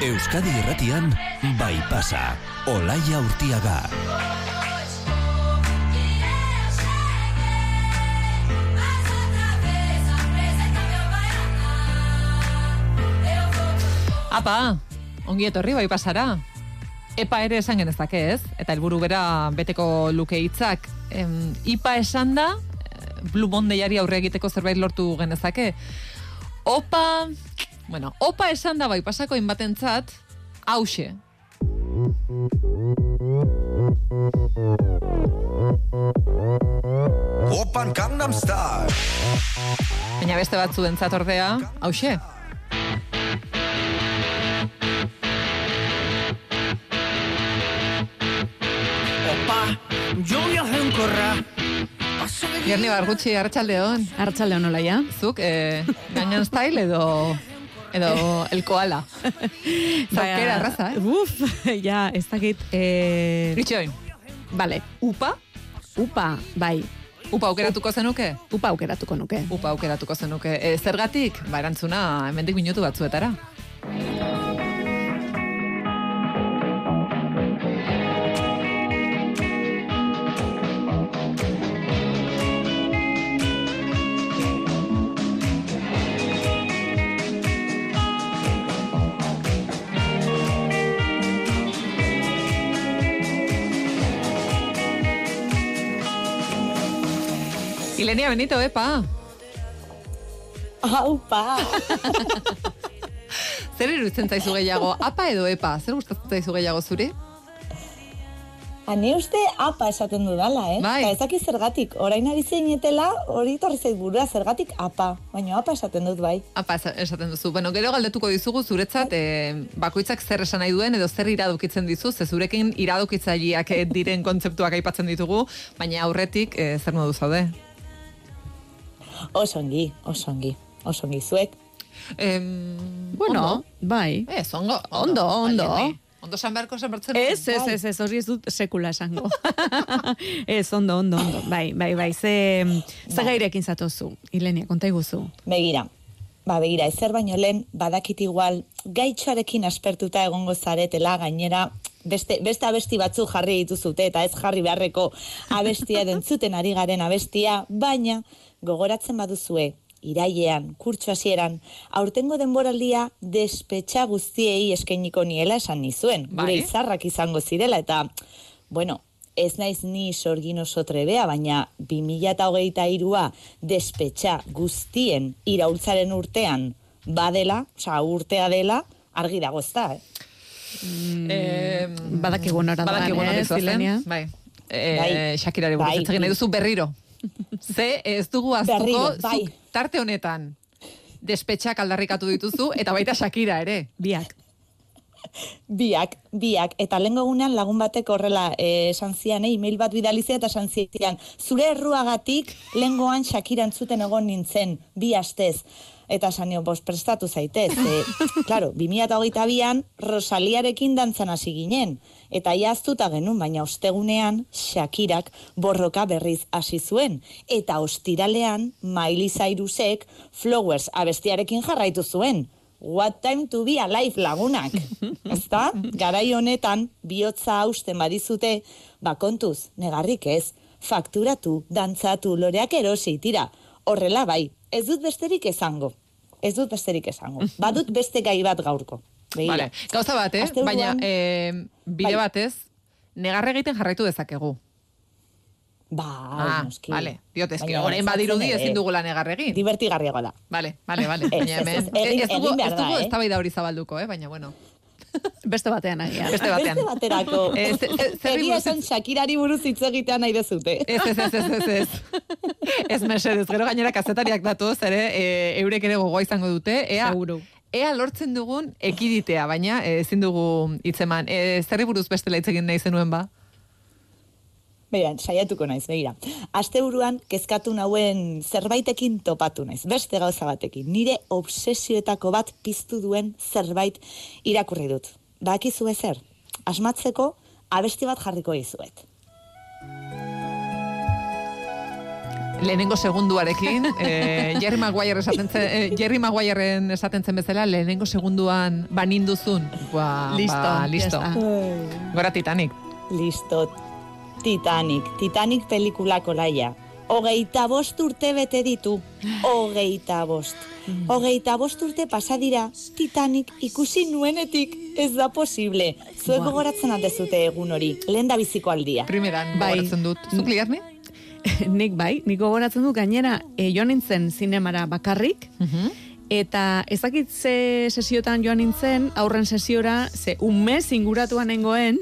Euskadi Erratian, bai pasa, Olaia Urtiaga. Apa, ongi etorri bai pasara. Epa ere esan genezake ez, eta helburu bera beteko luke hitzak. Em, ipa esan da, eh, Blue Mondayari aurre egiteko zerbait lortu genezake. Opa, bueno, opa esan da bai pasako inbatentzat, hause. Opan Gangnam Style. Baina beste batzuentzat ordea, hause. Opa, lluvia enkorra. Gerni bargutxi, hartxaldeon. Arratsalde on olaia. Zuk, eh, Gangnam Style edo edo el koala. Zaukera, arraza, eh? Uf, ja, ez dakit. Eh, Ritxoin, vale, upa, upa, bai, upa aukeratuko zenuke? upa aukeratuko nuke. Upa aukeratuko zenuke. E, zergatik? Ba, erantzuna, hemendik minutu batzuetara. Ilenia Benito, epa. Aupa! Zer iruditzen zaizu gehiago? Apa edo epa? Zer gustatzen zaizu gehiago zuri? Ani uste apa esaten dudala, eh? Bai. Eta ezaki zergatik, orain ari zeinetela, hori torri zait burua zergatik apa. Baina apa esaten dut bai. Apa esa- esaten duzu. Bueno, gero galdetuko dizugu zuretzat e, bakoitzak zer esan nahi duen edo zer iradokitzen dizu, ze zurekin iradokitzaileak eh, diren kontzeptuak aipatzen ditugu, baina aurretik e, zer modu zaude? Osongi, osongi, osongi zuek. Em, Bueno, ondo. bai. Ez, ondo. Ondo, ondo. Aieni. Ondo san beharko san bertzen. Ez, ez, ez, ez, hori ez dut sekula esango. ez, ondo, ondo, ondo. Bai, bai, bai, ze, ze gairekin zatozu, Ilenia, konta iguzu. Begira, ba begira, ezer baino lehen badakit igual gaitxoarekin aspertuta egongo zaretela gainera beste, beste abesti batzu jarri dituzute eta ez jarri beharreko abestia edo entzuten ari garen abestia, baina gogoratzen baduzue irailean, kurtso hasieran, aurtengo denboraldia despetxa guztiei eskainiko niela esan nizuen. Gure Bai. izarrak izango zirela eta, bueno, ez naiz ni sorgin oso trebea, baina 2008a despetxa guztien iraultzaren urtean badela, osea urtea dela, argi dago ez da, eh? Eh, Badakigu nora ez, doazen, Ilenia? Bai. Eh, Bai. Shakirari buruz Bai. nahi duzu berriro. Ze ez dugu aztuko bai. zuk tarte honetan despetxak aldarrikatu dituzu eta baita Shakira ere. Biak. Biak, biak, eta lehengo egunean lagun batek horrela eh, esan zian, eh, email bat bidalizia eta esan zian, zure erruagatik lehengoan Shakira entzuten egon nintzen, bi astez. Eta esan nio, bos, prestatu zaitez. E, claro, 2008an Rosaliarekin dantzan hasi ginen. Eta iaztuta genuen, baina ostegunean Shakirak borroka berriz hasi zuen. Eta ostiralean Miley Cyrusek Flowers abestiarekin jarraitu zuen. What time to be alive lagunak. Ezta? Garai honetan, bihotza hausten badizute, ba kontuz, negarrik ez, fakturatu, dantzatu, loreak erosi, tira. Horrela bai, ez dut besterik esango. Ez dut besterik esango. Badut beste gai bat gaurko. Begira. Vale. Gauza bat, eh? Baina eh, bide Bai. batez, negarre egiten jarraitu dezakegu. Bai, ah, noski. vale. Diot, eski, orain badirudi ezin dugula negarre egin. Divertigarriago da. Vale, vale, vale. Ez, Baina ez, hemen, ez, ez dugu, behar ez dugu da, eh? hori zabalduko, eh? Baina, bueno. Beste batean agian. Beste batean. Beste baterako. Eh, ze- ze- zer Egia buruz- esan Shakirari buruz hitz egitea nahi dezute. Ez, ez, ez, ez, ez, ez. Ez mesedez, gero gainera kazetariak datoz, ere, e, eurek ere gogoa izango dute. Ea, Seguru. ea lortzen dugun ekiditea, baina eh, ezin dugu hitzeman. E, zerri buruz bestela hitz egin nahi zenuen ba? Beira, saiatuko naiz, begira. Asteburuan kezkatu nauen zerbaitekin topatu naiz, beste gauza batekin. Nire obsesioetako bat piztu duen zerbait irakurri dut. Bakizu ezer, asmatzeko abesti bat jarriko dizuet. lehenengo segunduarekin, eh, Jerry Maguire esaten zen, eh, Jerry Maguireen esaten zen bezala, lehenengo segunduan baninduzun. Ba, Listo, ba, listo. Gora Titanic. Listo. Titanic. Titanic pelikulako laia. Hogeita bost urte bete ditu. Hogeita bost. Hogeita bost urte pasa dira Titanic ikusi nuenetik ez da posible. Zuek gogoratzen aldezute egun hori, lehen da biziko aldia. Primeran, Bai. gogoratzen dut. Zuk liarni? nik bai, nik gogoratzen du gainera e, joan nintzen zinemara bakarrik, eta ezakit ze sesiotan joan nintzen, aurren sesiora, ze un mes inguratuan nengoen,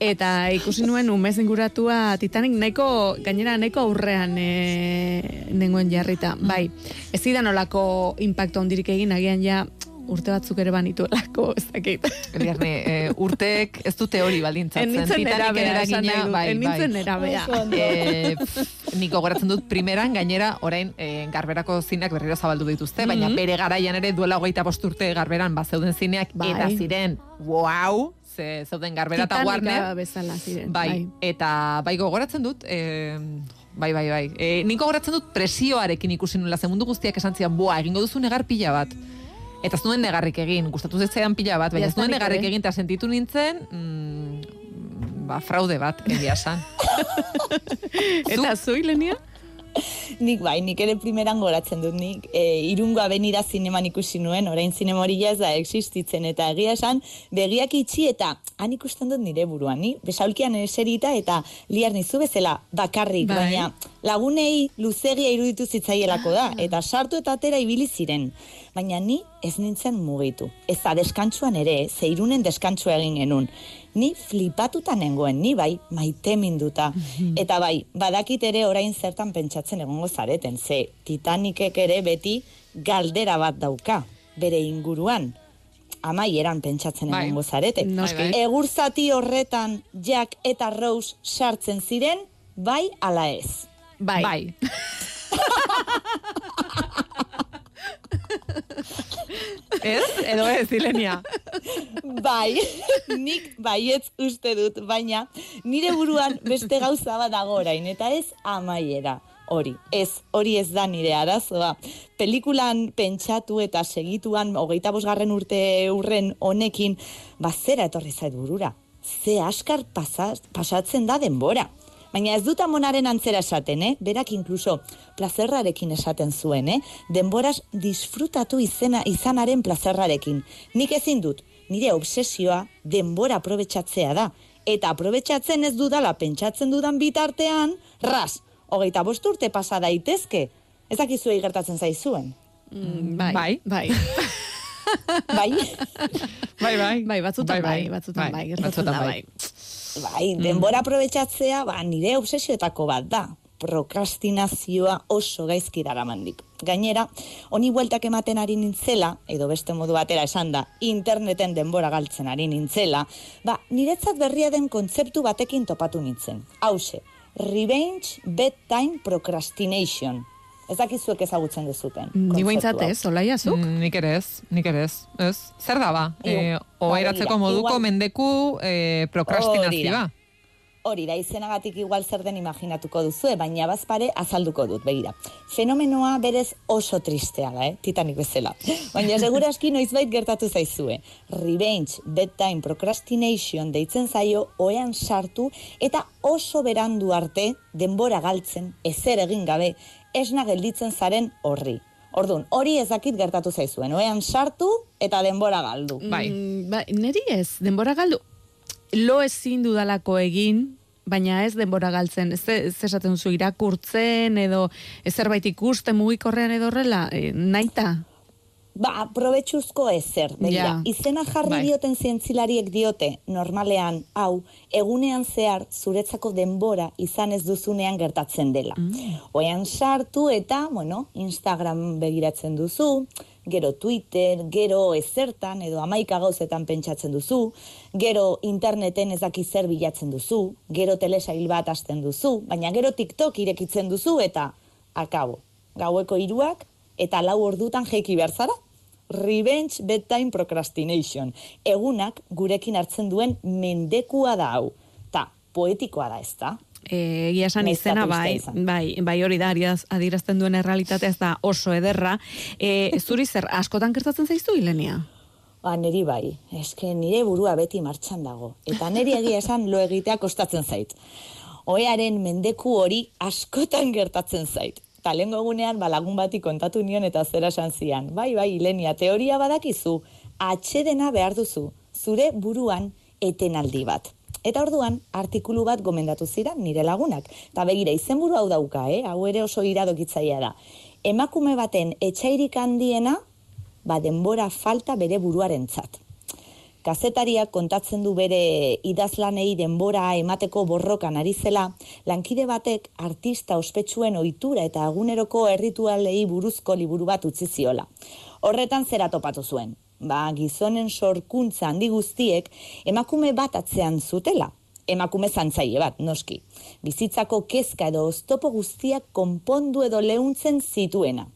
eta ikusi nuen un mes inguratua Titanic nahiko, gainera nahiko aurrean e, nengoen jarrita. Bai, ez zidan olako impacto ondirik egin, agian ja urte batzuk ere banituelako, ez dakit. Liarni, eh, urteek ez dute hori baldintzatzen. Nintzen Titanic nerabea, esan nahi dut. bai, Nintzen bai. nerabea. Eh, pff, nik gogoratzen dut primeran, gainera, orain, eh, garberako zineak berriro zabaldu dituzte, baina Mhm. bere garaian ere duela hogeita urte garberan bazeuden zineak, Bai. eta ziren, wow, ze zeuden garbera eta Warner, bezala ziren. bai, eta bai gogoratzen dut, eh, bai, bai, bai, eh, nik gogoratzen dut presioarekin ikusi nula, ze mundu guztiak esan zian, boa, egingo duzu negar pila bat, Eta ez nuen negarrik egin, gustatu zitzaidan pila bat, baina ez nuen negarrik ere. egin, eta sentitu nintzen, mm, ba, fraude bat, egia esan. Eta zu, Ilenia? Nik bai, nik ere primeran goratzen dut nik. E, irungo abenida zineman ikusi nuen, orain ja ez da existitzen, eta egia esan, begiak itxi eta han ikusten dut nire buruan, ni besaulkian eserita eta liar nizu bezala bakarrik, Bai. baina lagunei luzegia iruditu zitzaielako da, eta sartu eta atera ibili ziren. Baina ni ez nintzen mugitu. Ez da, deskantsuan ere, zeirunen deskantsua egin genuen. Ni flipatuta nengoen, ni bai, maite minduta. Eta bai, badakit ere orain zertan pentsatzen egongo zareten, ze Titanicek ere beti galdera bat dauka, bere inguruan. Amaieran pentsatzen Bai. egongo zarete. Noski. Bai, bai. Egur zati horretan Jack eta Rose sartzen ziren, bai ala ez. Bai. bai. ez? Edo ez, Ilenia? Bai, nik baietz uste dut, baina nire buruan beste gauza bat dago orain, eta ez amaiera. Hori, ez, hori ez da nire arazoa. Pelikulan pentsatu eta segituan, hogeita bosgarren urte urren honekin, bazera etorri zait burura. Ze askar pasa, pasatzen da denbora. Baina ez dut amonaren antzera esaten, eh? Berak inkluso plazerrarekin esaten zuen, eh? Denboraz disfrutatu izena izanaren plazerrarekin. Nik ezin dut, nire obsesioa denbora aprobetxatzea da. Eta aprobetxatzen ez dudala pentsatzen dudan bitartean, ras, hogeita bost urte pasa daitezke. Ez dakizuei gertatzen zaizuen. Mm, bai. Bai. Bai. Bai? Bai, bai. Bai, batzutan bai, batzutan bai, gertatzen batzutan da bai. Bai, denbora aprobetxatzea, ba, nire obsesioetako bat da. Prokrastinazioa oso gaizki daramandik. Gainera, honi bueltak ematen ari nintzela, edo beste modu batera esan da, interneten denbora galtzen ari nintzela, ba, niretzat berria den kontzeptu batekin topatu nintzen. Hauxe, revenge bedtime procrastination. Ez dakizuek ezagutzen dezuten. Ni behintzat ez, olaia zuk? Mm, nik ere ez, nik ere ez. Ez, zer da ba? Igu- Eh, ba, oairatzeko begira, moduko igual- mendeku eh, Hori prokrastinazioa. Hori da, izenagatik igual zer den imaginatuko duzu, baina bazpare azalduko dut, begira. Fenomenoa berez oso tristea da, eh? Titanic bezala. Baina seguraski noizbait gertatu zaizue. Revenge, bedtime, procrastination deitzen zaio, oean sartu eta oso berandu arte denbora galtzen, ezer egin gabe, esna gelditzen zaren horri. Orduan, hori ez gertatu zaizuen, oean sartu eta denbora galdu. Bai. Mm, bai, neri ez, denbora galdu. Lo ezin dudalako egin, baina ez denbora galtzen. Ez, ez esaten duzu irakurtzen edo ez zerbait ikusten mugikorrean edo horrela, e, naita. Ba, probetxuzko ezer, begira. Ja. Izena jarri Bai. dioten zientzilariek diote, normalean, hau, egunean zehar zuretzako denbora izan ez duzunean gertatzen dela. Oean sartu eta, bueno, Instagram begiratzen duzu, gero Twitter, gero ezertan edo amaika gauzetan pentsatzen duzu, gero interneten ez daki zer bilatzen duzu, gero telesail bat hasten duzu, baina gero TikTok irekitzen duzu eta akabo. Gaueko hiruak eta lau ordutan jeiki behar zara. Revenge bedtime procrastination. Egunak gurekin hartzen duen mendekua da hau. Ta, poetikoa da ez da? E, egia esan izena, bai, izan. bai, bai hori da, adierazten duen errealitatea ez da oso ederra. E, zuri zer, askotan gertatzen zaizu, Ilenia? Ba, niri bai, eske nire burua beti martxan dago. Eta niri egia esan lo egitea kostatzen zait. Oearen mendeku hori askotan gertatzen zait. Eta lehenko egunean, ba, lagun bati kontatu nion eta zera esan zian. Bai, bai, Ilenia, teoria badakizu, atxedena behar duzu, zure buruan etenaldi bat. Eta orduan, artikulu bat gomendatu ziren nire lagunak. Eta begira, izenburu hau dauka, eh? hau ere oso iradokitzaia da. Emakume baten etxairik handiena, ba denbora falta bere buruarentzat. Kazetariak kontatzen du bere idazlanei denbora emateko borrokan ari zela, lankide batek artista ospetsuen ohitura eta aguneroko erritualei buruzko liburu bat utzi ziola. Horretan zera topatu zuen. Ba, gizonen sorkuntza handi guztiek emakume bat atzean zutela. Emakume zantzaile bat, noski. Bizitzako kezka edo oztopo guztiak konpondu edo leuntzen zituena.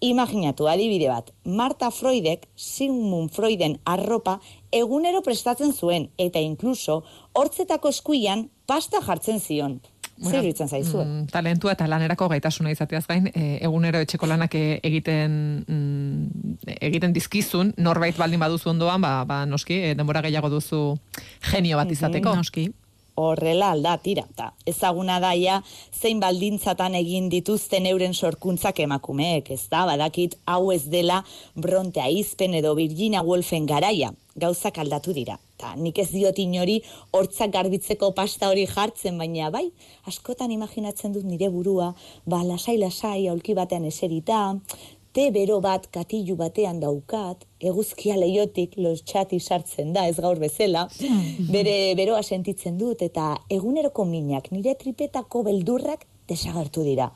Imaginatu adibide bat, Marta Freudek Sigmund Freuden arropa egunero prestatzen zuen eta inkluso hortzetako eskuian pasta jartzen zion. Zer iruditzen zaizu? Mm, talentua eta lanerako gaitasuna izateaz gain, e, egunero etxeko lanak e, egiten mm, egiten dizkizun, norbait baldin baduzu ondoan, ba, ba noski, e, denbora gehiago duzu genio bat izateko. Noski. horrela alda tira. Ta, ezaguna daia zein baldintzatan egin dituzten euren sorkuntzak emakumeek, ez da, badakit hau ez dela Bronte Aizpen edo Virginia Woolfen garaia, gauzak aldatu dira. Ta, nik ez diot inori hortzak garbitzeko pasta hori jartzen, baina bai, askotan imaginatzen dut nire burua, ba, lasai-lasai, aulki batean eserita, te bero bat katilu batean daukat, eguzkia leiotik lotxati sartzen da, ez gaur bezala, bere beroa sentitzen dut, eta eguneroko minak nire tripetako beldurrak desagertu dira.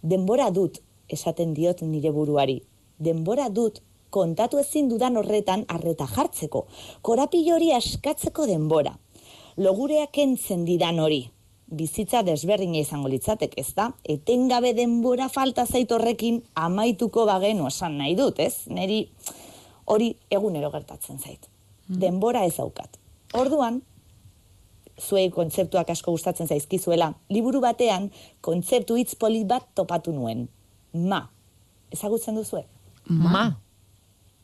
Denbora dut, esaten diot nire buruari, denbora dut kontatu ezin dudan horretan arreta jartzeko, korapilo hori askatzeko denbora. Logurea kentzen didan hori, bizitza desberdina izango litzatek, ez da? Etengabe denbora falta zait horrekin amaituko bagenu esan nahi dut, ez? Neri hori egunero gertatzen zait. Denbora ez daukat. Orduan, zuei kontzeptuak asko gustatzen zaizkizuela, liburu batean kontzeptu hitz polit bat topatu nuen. Ma. Ezagutzen duzue? Ma.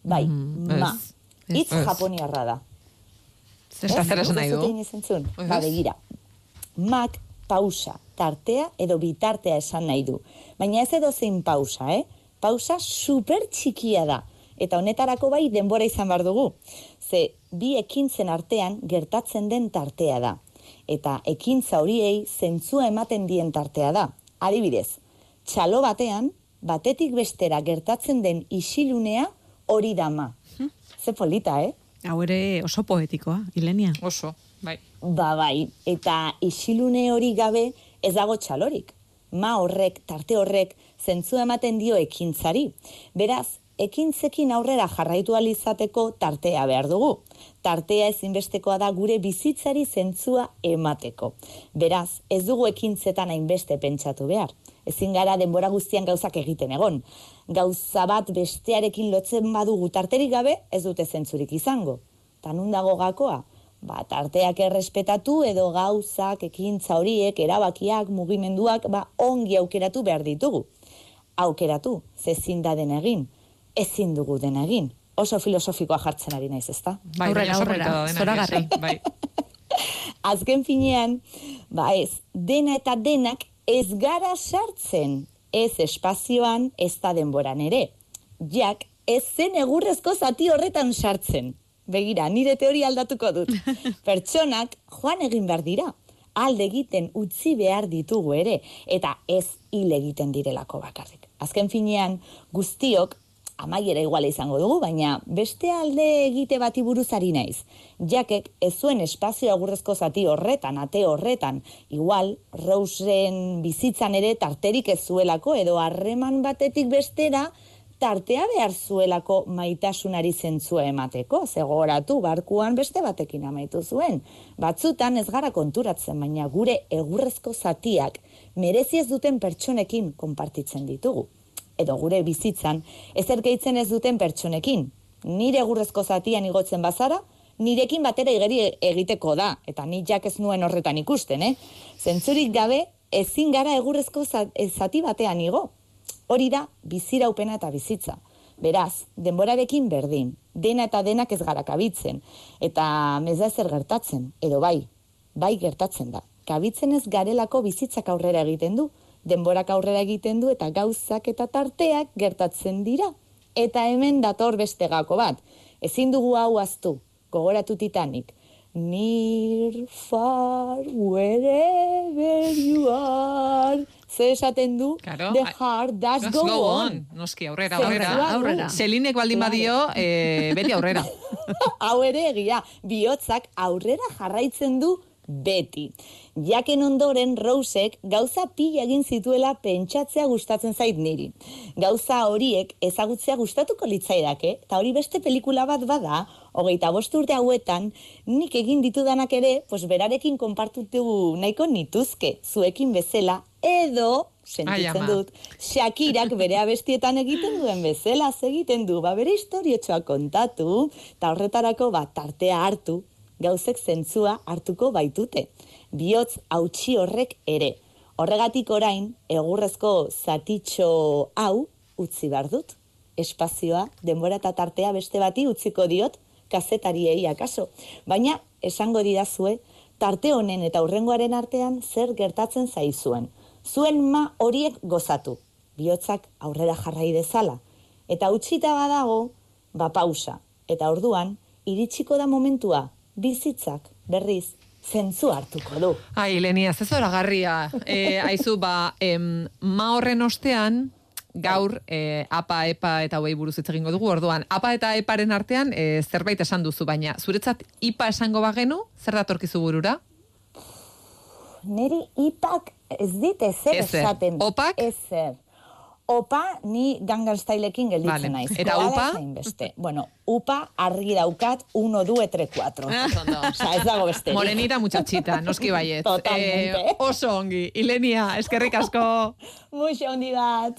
Bai, Mm, ma. Hitz japoniarra da. Eta zer esan nahi du? Ba, begira. Mak pausa, tartea edo bitartea esan nahi du. Baina ez edo zein pausa, eh? Pausa super txikia da. Eta honetarako bai denbora izan behar dugu. Ze bi ekintzen artean gertatzen den tartea da. Eta ekintza horiei zentzua ematen dien tartea da. Adibidez, txalo batean, batetik bestera gertatzen den isilunea hori dama. Ze polita, eh? Hau ere oso poetikoa, Ilenia. Oso, bai. Ba bai, eta isilune hori gabe ez dago txalorik. Ma horrek, tarte horrek, zentzu ematen dio ekintzari. Beraz, ekintzekin aurrera jarraitu ahal izateko tartea behar dugu. Tartea ezinbestekoa da gure bizitzari zentzua emateko. Beraz, ez dugu ekintzetan hainbeste pentsatu behar. Ezin gara denbora guztian gauzak egiten egon. Gauza bat bestearekin lotzen badugu tarterik gabe, ez dute zentzurik izango. Ta nun dago gakoa? Ba, tarteak errespetatu edo gauzak, ekintza horiek, erabakiak, mugimenduak, ba, ongi aukeratu behar ditugu. Aukeratu, ze ezin da den egin, ezin dugu den egin. Oso filosofikoa jartzen ari naiz, ezta? Bai, Aurrera, aurrera, zoragarri. Bai. Azken finean, ba ez, dena eta denak ez gara sartzen. Ez espazioan, ez da denboran ere. Jak, ez zen egurrezko zati horretan sartzen. Begira, nire teoria aldatuko dut. Pertsonak joan egin behar dira. Alde egiten utzi behar ditugu ere, eta ez hil egiten direlako bakarrik. Azken finean, guztiok amaiera iguala izango dugu, baina beste alde egite bati buruzari naiz. Jakek ez zuen espazio agurrezko zati horretan, ate horretan, igual Rosen bizitzan ere tarterik ez zuelako edo harreman batetik bestera tartea behar zuelako maitasunari zentzua emateko, zegoratu barkuan beste batekin amaitu zuen. Batzutan ez gara konturatzen, baina gure egurrezko zatiak merezi ez duten pertsonekin konpartitzen ditugu edo gure bizitzan ezer gehitzen ez duten pertsonekin. Nire egurrezko zatian igotzen bazara, nirekin batera igeri egiteko da, eta ni jak ez nuen horretan ikusten, eh? Zentzurik gabe, ezin gara egurrezko eh, zati batean igo. Hori da, biziraupena eta bizitza. Beraz, denborarekin berdin, dena eta denak ez gara kabitzen, eta meza zer gertatzen, edo bai, bai gertatzen da. Kabitzen ez garelako bizitzak aurrera egiten du, denborak aurrera egiten du eta gauzak eta tarteak gertatzen dira. Eta hemen dator beste gako bat. Ezin dugu hau aztu, gogoratu Titanic. Near, far, wherever you are. Ze esaten du? Claro, The heart does Does go, on. Noski, aurrera, aurrera. du. aurrera. Selinek baldin Claro. badio, eh, beti aurrera. Hau ere egia, bihotzak aurrera jarraitzen du beti. Jaken ondoren Rosek gauza pila egin zituela pentsatzea gustatzen zait niri. Gauza horiek ezagutzea gustatuko litzaidake, eta hori beste pelikula bat bada, hogeita bost urte hauetan, nik egin ditudanak ere, pues berarekin konpartutu nahiko nituzke, zuekin bezala, edo, Ai, sentitzen ama. dut, Shakirak bere abestietan egiten duen bezala egiten du, ba bere historiotxoa kontatu, eta horretarako bat tartea hartu, gauzek zentzua hartuko baitute. Biotz hautsi horrek ere. Horregatik orain, egurrezko zatitxo hau utzi behar dut. Espazioa, denbora eta tartea beste bati utziko diot, kazetariei akaso. Baina, esango didazue, tarte honen eta hurrengoaren artean zer gertatzen zaizuen. Zuen ma horiek gozatu, bihotzak aurrera jarrai dezala. Eta utxita badago, ba pausa. Eta orduan, iritsiko da momentua, bizitzak, berriz, zentzu hartuko du. Ai, Lenia, ez zoragarria. E, aizu, ba, em, ma horren ostean, gaur e, apa, epa eta hauei buruz hitz egingo dugu, orduan, apa eta eparen artean e, zerbait esan duzu, baina zuretzat ipa esango bagenu, zer datorkizu burura? Neri ipak ez dit ezer Ezer. esaten. Opak? Ezer. Opa ni Gangnam Styleekin gelditzen Vale. naiz. Eta upa? beste. Bueno, upa argi daukat 1, 2, 3, 4. Osa, ez dago beste. Morenita muchachita, noski baiet. Totalmente. oso ongi. Ilenia, eskerrik asko. Muxo handi bat.